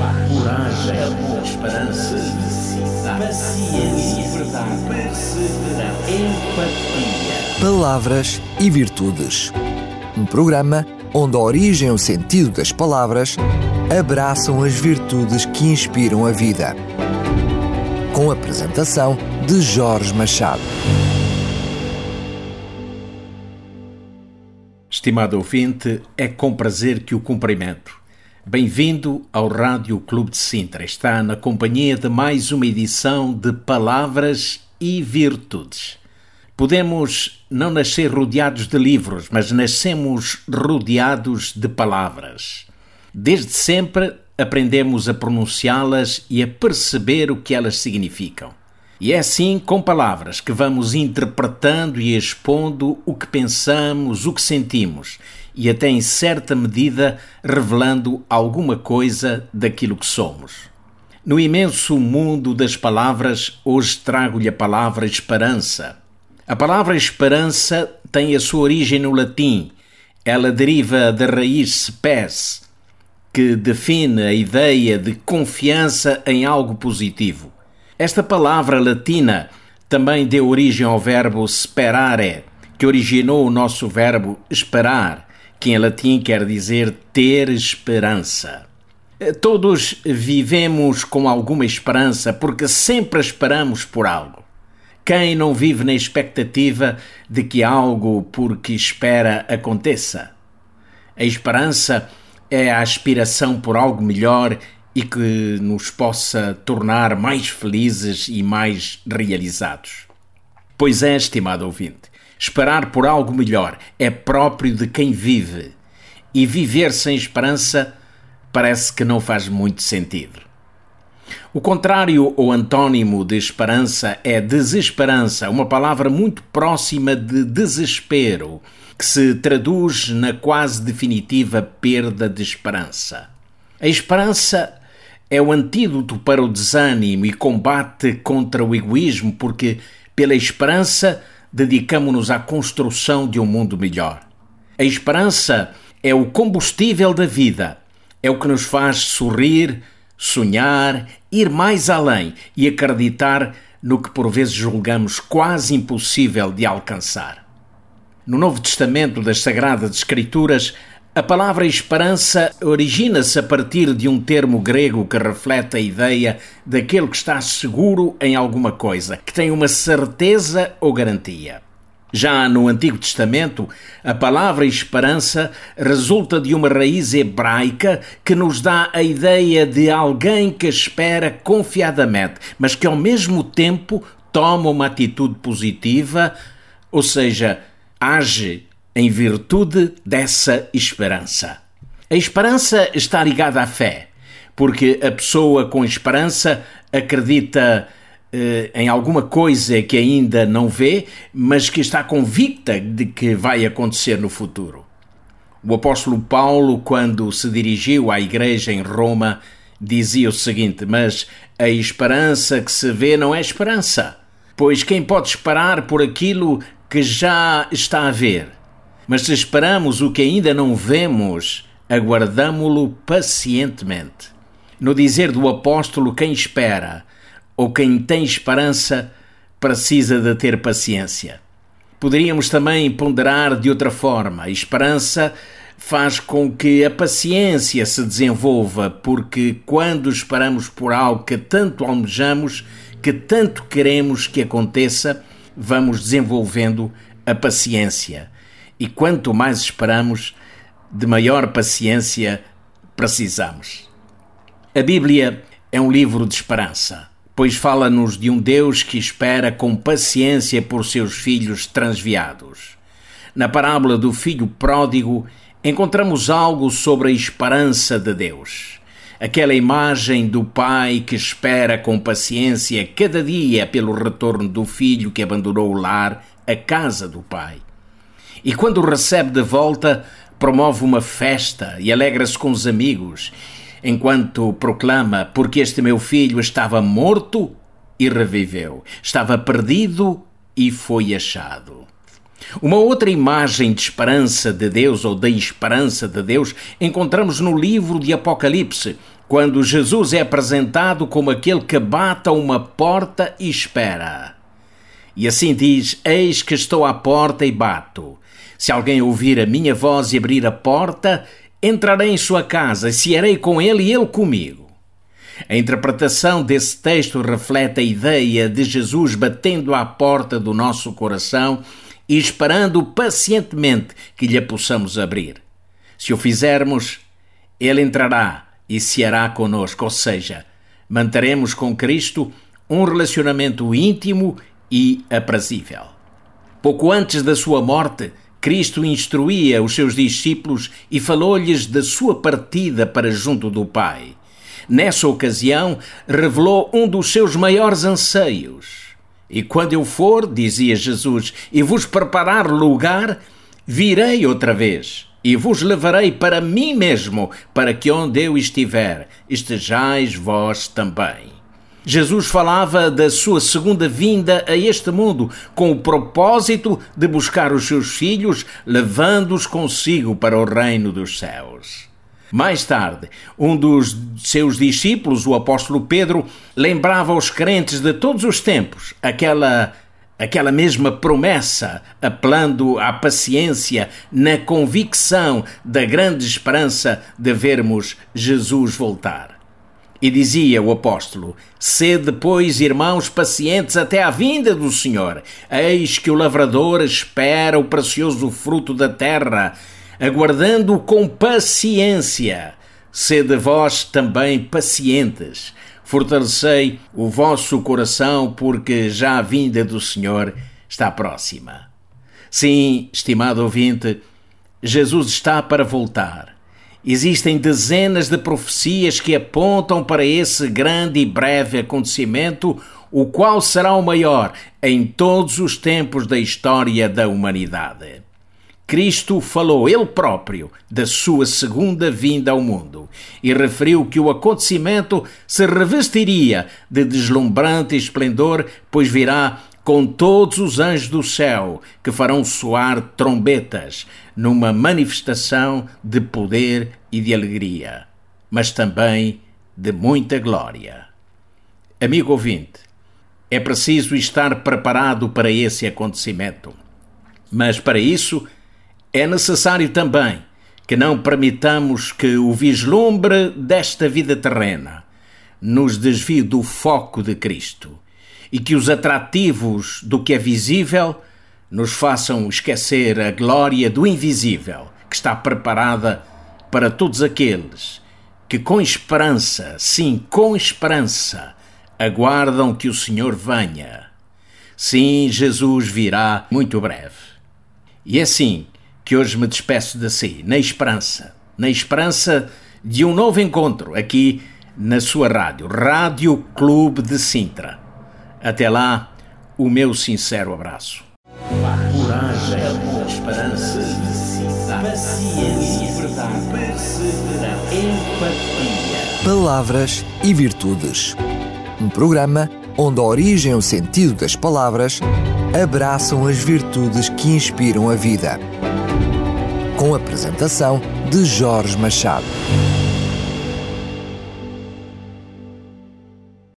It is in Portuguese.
coragem, amor, esperança, paciência, verdade, perseverança, empatia. Palavras e Virtudes. Um programa onde a origem e o sentido das palavras abraçam as virtudes que inspiram a vida. Com a apresentação de Jorge Machado. Estimado ouvinte, é com prazer que o cumprimento. Bem-vindo ao Rádio Clube de Sintra. Está na companhia de mais uma edição de Palavras e Virtudes. Podemos não nascer rodeados de livros, mas nascemos rodeados de palavras. Desde sempre aprendemos a pronunciá-las e a perceber o que elas significam. E é assim, com palavras, que vamos interpretando e expondo o que pensamos, o que sentimos e, até em certa medida, revelando alguma coisa daquilo que somos. No imenso mundo das palavras, hoje trago-lhe a palavra esperança. A palavra esperança tem a sua origem no latim. Ela deriva da raiz spes, que define a ideia de confiança em algo positivo. Esta palavra latina também deu origem ao verbo sperare, que originou o nosso verbo esperar, que em latim quer dizer ter esperança. Todos vivemos com alguma esperança porque sempre esperamos por algo. Quem não vive na expectativa de que algo por que espera aconteça? A esperança é a aspiração por algo melhor e que nos possa tornar mais felizes e mais realizados. Pois é, estimado ouvinte, esperar por algo melhor é próprio de quem vive, e viver sem esperança parece que não faz muito sentido. O contrário ou antônimo de esperança é desesperança, uma palavra muito próxima de desespero, que se traduz na quase definitiva perda de esperança. A esperança é o antídoto para o desânimo e combate contra o egoísmo, porque, pela esperança, dedicamos-nos à construção de um mundo melhor. A esperança é o combustível da vida, é o que nos faz sorrir, sonhar, ir mais além e acreditar no que por vezes julgamos quase impossível de alcançar. No Novo Testamento das Sagradas Escrituras, a palavra esperança origina-se a partir de um termo grego que reflete a ideia daquele que está seguro em alguma coisa, que tem uma certeza ou garantia. Já no Antigo Testamento, a palavra esperança resulta de uma raiz hebraica que nos dá a ideia de alguém que espera confiadamente, mas que ao mesmo tempo toma uma atitude positiva, ou seja, age em virtude dessa esperança. A esperança está ligada à fé, porque a pessoa com esperança acredita eh, em alguma coisa que ainda não vê, mas que está convicta de que vai acontecer no futuro. O apóstolo Paulo, quando se dirigiu à igreja em Roma, dizia o seguinte: Mas a esperança que se vê não é esperança, pois quem pode esperar por aquilo que já está a ver? Mas se esperamos o que ainda não vemos, aguardamo-lo pacientemente. No dizer do apóstolo, quem espera ou quem tem esperança precisa de ter paciência. Poderíamos também ponderar de outra forma. A esperança faz com que a paciência se desenvolva, porque quando esperamos por algo que tanto almejamos, que tanto queremos que aconteça, vamos desenvolvendo a paciência e quanto mais esperamos, de maior paciência precisamos. A Bíblia é um livro de esperança, pois fala-nos de um Deus que espera com paciência por seus filhos transviados. Na parábola do filho pródigo, encontramos algo sobre a esperança de Deus. Aquela imagem do pai que espera com paciência cada dia pelo retorno do filho que abandonou o lar, a casa do pai e quando o recebe de volta, promove uma festa e alegra-se com os amigos, enquanto proclama: Porque este meu filho estava morto e reviveu, estava perdido e foi achado. Uma outra imagem de esperança de Deus ou da esperança de Deus encontramos no livro de Apocalipse, quando Jesus é apresentado como aquele que bate a uma porta e espera. E assim diz: Eis que estou à porta e bato. Se alguém ouvir a minha voz e abrir a porta, entrarei em sua casa, e cearei com ele e ele comigo. A interpretação desse texto reflete a ideia de Jesus batendo à porta do nosso coração e esperando pacientemente que lhe possamos abrir. Se o fizermos, ele entrará e se hará conosco, ou seja, manteremos com Cristo um relacionamento íntimo e aprazível. Pouco antes da sua morte, Cristo instruía os seus discípulos e falou-lhes da sua partida para junto do Pai. Nessa ocasião, revelou um dos seus maiores anseios. E quando eu for, dizia Jesus, e vos preparar lugar, virei outra vez e vos levarei para mim mesmo, para que onde eu estiver, estejais vós também. Jesus falava da sua segunda vinda a este mundo com o propósito de buscar os seus filhos, levando-os consigo para o reino dos céus. Mais tarde, um dos seus discípulos, o apóstolo Pedro, lembrava aos crentes de todos os tempos aquela aquela mesma promessa, apelando à paciência na convicção da grande esperança de vermos Jesus voltar. E dizia o apóstolo: Sede, pois, irmãos, pacientes até à vinda do Senhor. Eis que o lavrador espera o precioso fruto da terra, aguardando com paciência. Sede vós também pacientes Fortalecei o vosso coração, porque já a vinda do Senhor está próxima. Sim, estimado ouvinte, Jesus está para voltar. Existem dezenas de profecias que apontam para esse grande e breve acontecimento, o qual será o maior em todos os tempos da história da humanidade. Cristo falou ele próprio da sua segunda vinda ao mundo e referiu que o acontecimento se revestiria de deslumbrante esplendor, pois virá com todos os anjos do céu que farão soar trombetas numa manifestação de poder e de alegria, mas também de muita glória. Amigo ouvinte, é preciso estar preparado para esse acontecimento. Mas para isso, é necessário também que não permitamos que o vislumbre desta vida terrena nos desvie do foco de Cristo e que os atrativos do que é visível nos façam esquecer a glória do invisível que está preparada para todos aqueles que com esperança, sim, com esperança, aguardam que o Senhor venha. Sim, Jesus virá muito breve. E assim, que hoje me despeço de si, na esperança, na esperança de um novo encontro aqui na sua rádio, Rádio Clube de Sintra. Até lá, o meu sincero abraço. Coragem, esperança, paciência, perseverança, empatia. Palavras e virtudes. Um programa onde a origem e o sentido das palavras abraçam as virtudes que inspiram a vida com a apresentação de Jorge Machado.